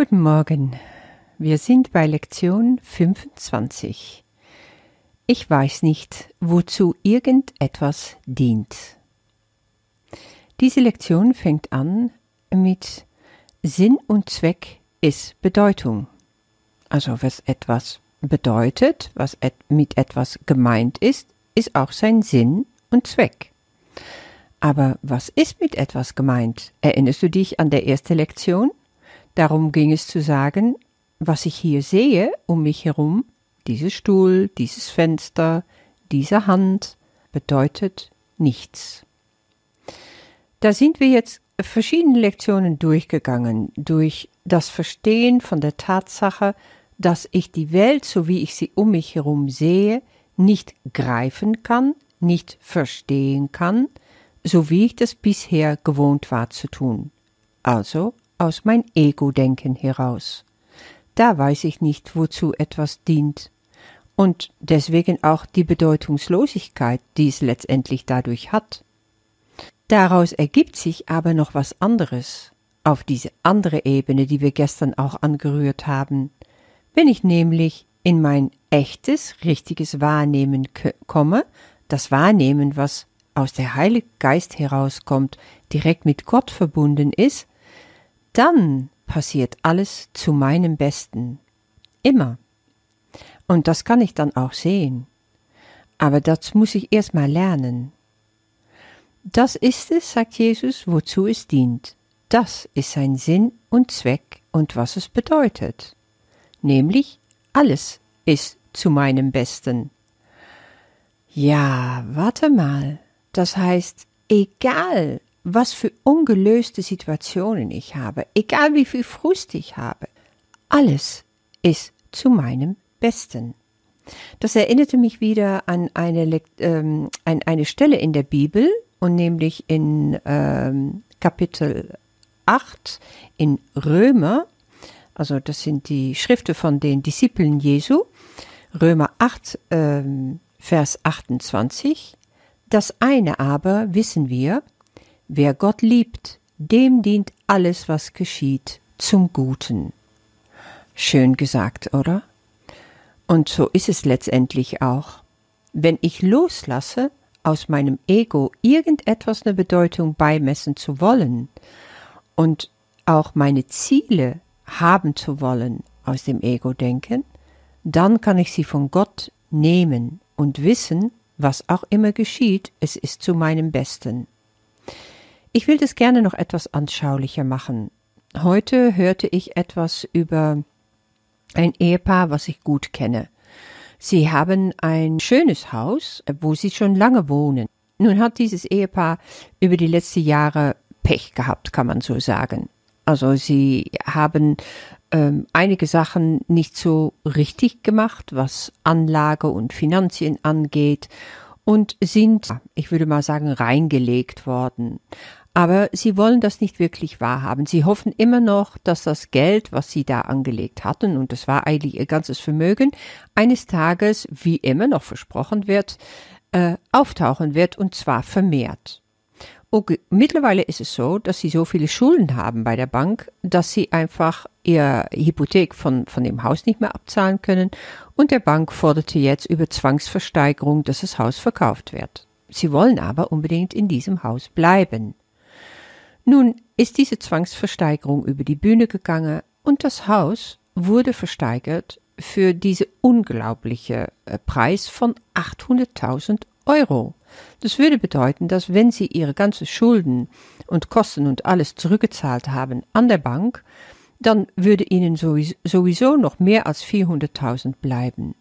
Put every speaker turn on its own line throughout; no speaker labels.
Guten Morgen. Wir sind bei Lektion 25. Ich weiß nicht, wozu irgendetwas dient. Diese Lektion fängt an mit Sinn und Zweck ist Bedeutung. Also was etwas bedeutet, was et mit etwas gemeint ist, ist auch sein Sinn und Zweck. Aber was ist mit etwas gemeint? Erinnerst du dich an der erste Lektion? Darum ging es zu sagen, was ich hier sehe um mich herum, dieses Stuhl, dieses Fenster, diese Hand, bedeutet nichts. Da sind wir jetzt verschiedene Lektionen durchgegangen, durch das Verstehen von der Tatsache, dass ich die Welt, so wie ich sie um mich herum sehe, nicht greifen kann, nicht verstehen kann, so wie ich das bisher gewohnt war zu tun. Also aus mein Ego-Denken heraus. Da weiß ich nicht, wozu etwas dient. Und deswegen auch die Bedeutungslosigkeit, die es letztendlich dadurch hat. Daraus ergibt sich aber noch was anderes, auf diese andere Ebene, die wir gestern auch angerührt haben. Wenn ich nämlich in mein echtes, richtiges Wahrnehmen komme, das Wahrnehmen, was aus der Heilige Geist herauskommt, direkt mit Gott verbunden ist, dann passiert alles zu meinem Besten. Immer. Und das kann ich dann auch sehen. Aber das muss ich erst mal lernen. Das ist es, sagt Jesus, wozu es dient. Das ist sein Sinn und Zweck und was es bedeutet. Nämlich alles ist zu meinem Besten. Ja, warte mal. Das heißt, egal was für ungelöste Situationen ich habe, egal wie viel Frust ich habe, alles ist zu meinem Besten. Das erinnerte mich wieder an eine, ähm, an eine Stelle in der Bibel und nämlich in ähm, Kapitel 8 in Römer, also das sind die Schriften von den Disciplen Jesu, Römer 8, ähm, Vers 28. Das eine aber wissen wir, Wer Gott liebt, dem dient alles, was geschieht, zum Guten. Schön gesagt, oder? Und so ist es letztendlich auch. Wenn ich loslasse, aus meinem Ego irgendetwas eine Bedeutung beimessen zu wollen und auch meine Ziele haben zu wollen aus dem Ego-Denken, dann kann ich sie von Gott nehmen und wissen, was auch immer geschieht, es ist zu meinem Besten. Ich will das gerne noch etwas anschaulicher machen. Heute hörte ich etwas über ein Ehepaar, was ich gut kenne. Sie haben ein schönes Haus, wo sie schon lange wohnen. Nun hat dieses Ehepaar über die letzten Jahre Pech gehabt, kann man so sagen. Also sie haben ähm, einige Sachen nicht so richtig gemacht, was Anlage und Finanzien angeht und sind, ich würde mal sagen, reingelegt worden. Aber sie wollen das nicht wirklich wahrhaben. Sie hoffen immer noch, dass das Geld, was sie da angelegt hatten, und das war eigentlich ihr ganzes Vermögen, eines Tages, wie immer noch versprochen wird, äh, auftauchen wird und zwar vermehrt. Okay, mittlerweile ist es so, dass sie so viele Schulden haben bei der Bank, dass sie einfach ihr Hypothek von, von dem Haus nicht mehr abzahlen können und der Bank forderte jetzt über Zwangsversteigerung, dass das Haus verkauft wird. Sie wollen aber unbedingt in diesem Haus bleiben. Nun ist diese Zwangsversteigerung über die Bühne gegangen und das Haus wurde versteigert für diese unglaubliche äh, Preis von 800.000 Euro. Das würde bedeuten, dass wenn Sie Ihre ganzen Schulden und Kosten und alles zurückgezahlt haben an der Bank, dann würde Ihnen sowieso noch mehr als 400.000 bleiben.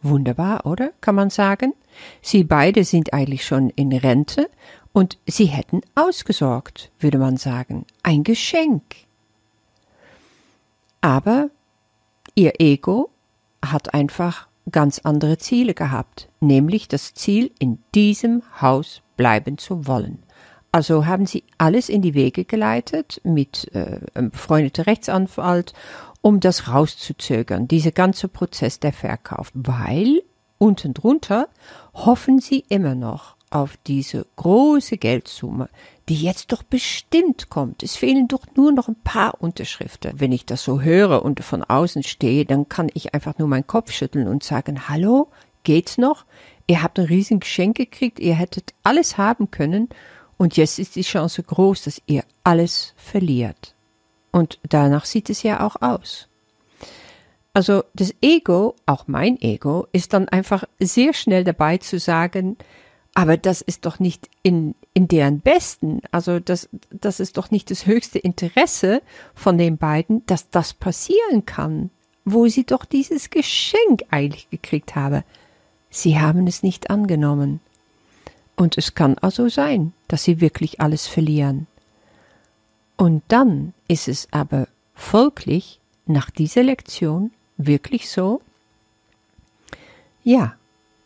Wunderbar, oder? Kann man sagen? Sie beide sind eigentlich schon in Rente und sie hätten ausgesorgt, würde man sagen, ein Geschenk. Aber ihr Ego hat einfach ganz andere Ziele gehabt, nämlich das Ziel, in diesem Haus bleiben zu wollen. Also haben sie alles in die Wege geleitet mit äh, einem befreundeten Rechtsanwalt, um das rauszuzögern, dieser ganze Prozess der Verkauf, weil unten drunter hoffen sie immer noch auf diese große Geldsumme, die jetzt doch bestimmt kommt. Es fehlen doch nur noch ein paar Unterschriften. Wenn ich das so höre und von außen stehe, dann kann ich einfach nur meinen Kopf schütteln und sagen, hallo, geht's noch? Ihr habt ein riesen Geschenk gekriegt, ihr hättet alles haben können und jetzt ist die Chance groß, dass ihr alles verliert. Und danach sieht es ja auch aus. Also das Ego, auch mein Ego, ist dann einfach sehr schnell dabei zu sagen, aber das ist doch nicht in, in deren Besten. Also das, das ist doch nicht das höchste Interesse von den beiden, dass das passieren kann, wo sie doch dieses Geschenk eigentlich gekriegt haben. Sie haben es nicht angenommen. Und es kann also sein, dass sie wirklich alles verlieren. Und dann ist es aber folglich nach dieser Lektion wirklich so? Ja,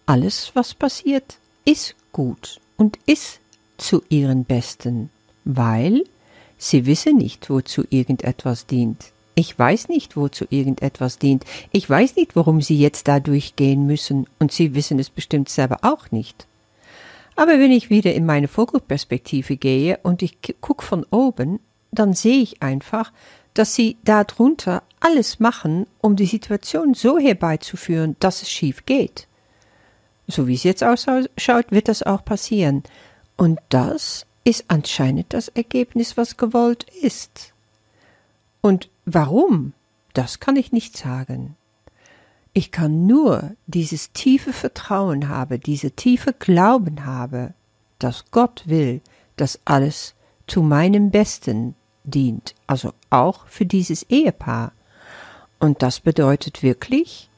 alles, was passiert, ist gut und ist zu ihren Besten, weil sie wissen nicht, wozu irgendetwas dient. Ich weiß nicht, wozu irgendetwas dient. Ich weiß nicht, warum sie jetzt da durchgehen müssen, und sie wissen es bestimmt selber auch nicht. Aber wenn ich wieder in meine Vogelperspektive gehe und ich gucke von oben, dann sehe ich einfach, dass sie darunter alles machen, um die Situation so herbeizuführen, dass es schief geht. So wie es jetzt ausschaut, wird das auch passieren. Und das ist anscheinend das Ergebnis, was gewollt ist. Und warum? Das kann ich nicht sagen. Ich kann nur dieses tiefe Vertrauen haben, diese tiefe Glauben haben, dass Gott will, dass alles zu meinem Besten dient, also auch für dieses Ehepaar. Und das bedeutet wirklich,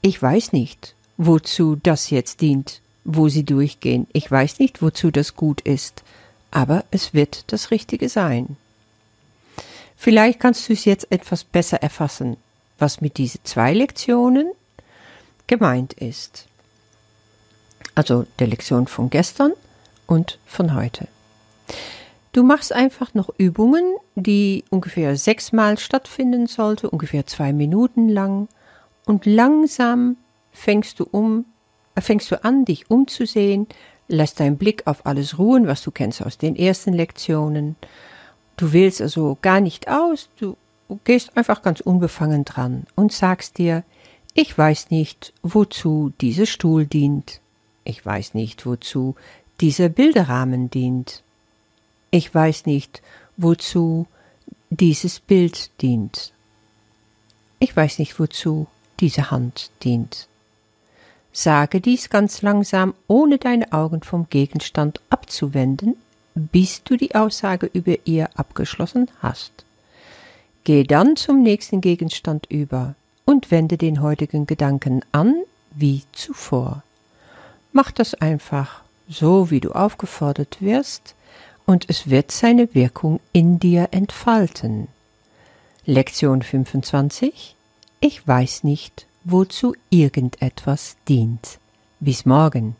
ich weiß nicht, wozu das jetzt dient, wo sie durchgehen. Ich weiß nicht, wozu das gut ist, aber es wird das Richtige sein. Vielleicht kannst du es jetzt etwas besser erfassen, was mit diesen zwei Lektionen gemeint ist. Also der Lektion von gestern und von heute. Du machst einfach noch Übungen, die ungefähr sechsmal stattfinden sollte, ungefähr zwei Minuten lang. Und langsam fängst du um, äh, fängst du an, dich umzusehen, lässt deinen Blick auf alles ruhen, was du kennst aus den ersten Lektionen. Du wählst also gar nicht aus, du gehst einfach ganz unbefangen dran und sagst dir, ich weiß nicht, wozu dieser Stuhl dient. Ich weiß nicht, wozu dieser Bilderrahmen dient. Ich weiß nicht, wozu dieses Bild dient. Ich weiß nicht, wozu diese Hand dient. Sage dies ganz langsam, ohne deine Augen vom Gegenstand abzuwenden, bis du die Aussage über ihr abgeschlossen hast. Geh dann zum nächsten Gegenstand über und wende den heutigen Gedanken an wie zuvor. Mach das einfach so, wie du aufgefordert wirst, und es wird seine Wirkung in dir entfalten. Lektion 25 Ich weiß nicht, wozu irgendetwas dient. Bis morgen.